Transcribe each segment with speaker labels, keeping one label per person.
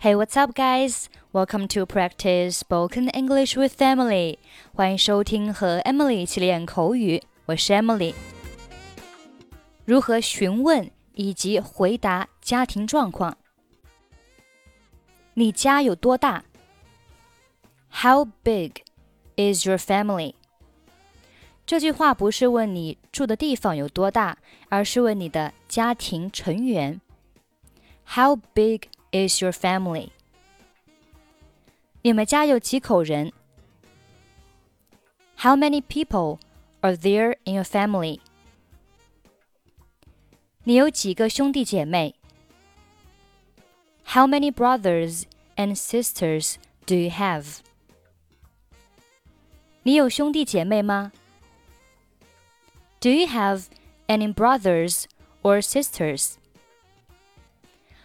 Speaker 1: Hey, what's up, guys? Welcome to practice spoken English with Emily. 欢迎收听和 Emily 一起练口语，我是 Emily。如何询问以及回答家庭状况？你家有多大？How big is your family？这句话不是问你住的地方有多大，而是问你的家庭成员。How big is your family？你们家有几口人？How many people are there in your family？你有几个兄弟姐妹？How many brothers and sisters do you have？你有兄弟姐妹吗？Do you have any brothers or sisters？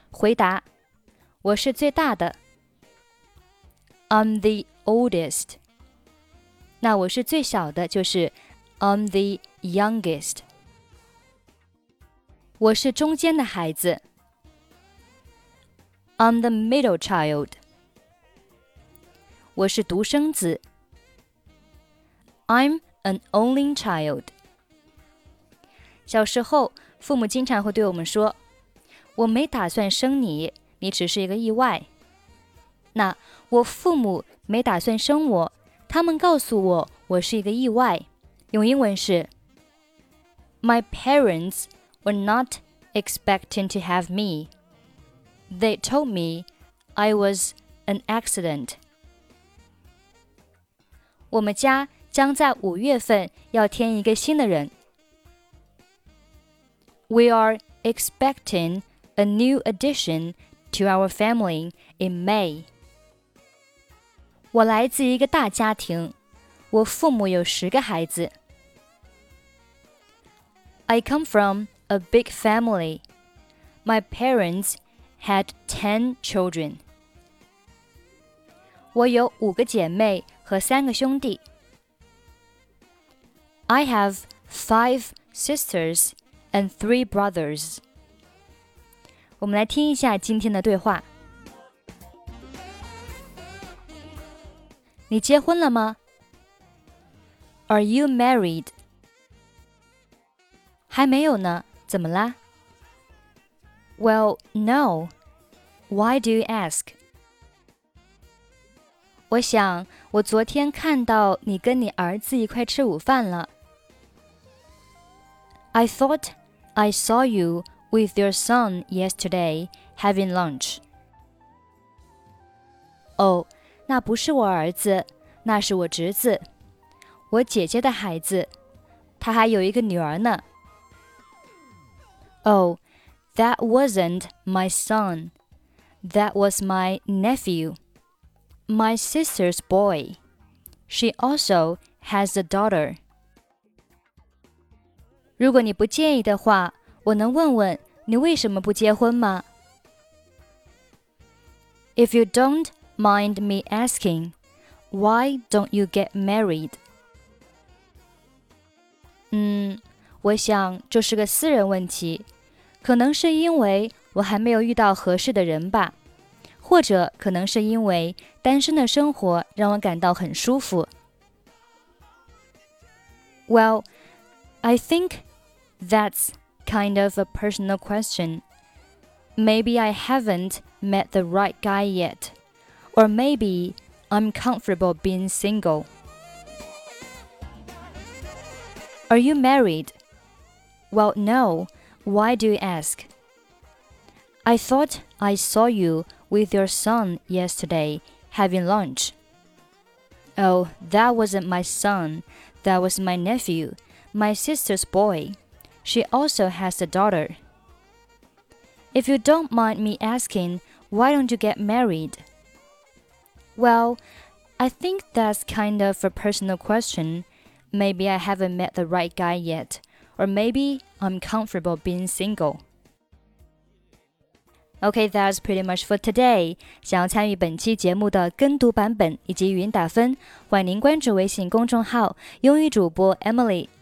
Speaker 1: 回答： 我是最大的。I'm the oldest。那我是最小的，就是 I'm the youngest。我是中间的孩子。I'm the middle child。我是独生子。I'm an only child。小时候，父母经常会对我们说：“我没打算生你， 你只是一个意外。”那我父母没打算生我，他们告诉我我是一个意外。用英文是：My parents were not expecting to have me. They told me I was an accident. 我们家将在五月份要添一个新的人。We are expecting a new addition to our family in May. 我来自一个大家庭，我父母有十个孩子。I come from a big family. My parents had ten children. 我有五个姐妹和三个兄弟。I have five sisters and three brothers. 我们来听一下今天的对话。你结婚了吗？Are you married？还没有呢，怎么啦？Well, no. Why do you ask? 我想，我昨天看到你跟你儿子一块吃午饭了。I thought I saw you with your son yesterday having lunch. 哦。那不是我儿子，那是我侄子，我姐姐的孩子，他还有一个女儿呢。Oh, that wasn't my son. That was my nephew, my sister's boy. She also has a daughter. 如果你不介意的话， 我能问问你为什么不结婚吗？If you don't mind me asking, why don't you get married? 嗯，我想这是个私人问题，可能是因为我还没有遇到合适的人吧，或者可能是因为单身的生活让我感到很舒服。Well, I think that's kind of a personal question. Maybe I haven't met the right guy yet. Or maybe I'm comfortable being single. Are you married? Well, no. Why do you ask? I thought I saw you with your son yesterday having lunch. Oh, that wasn't my son. That was my nephew, my sister's boy. She also has a daughter. If you don't mind me asking, why don't you get married? Well, I think that's kind of a personal question. Maybe I haven't met the right guy yet, or maybe I'm comfortable being single. Okay, that's pretty much for today. 想要参与本期节目的跟读版本以及语音打分，欢迎您关注微信公众号“英语主播 Emily”。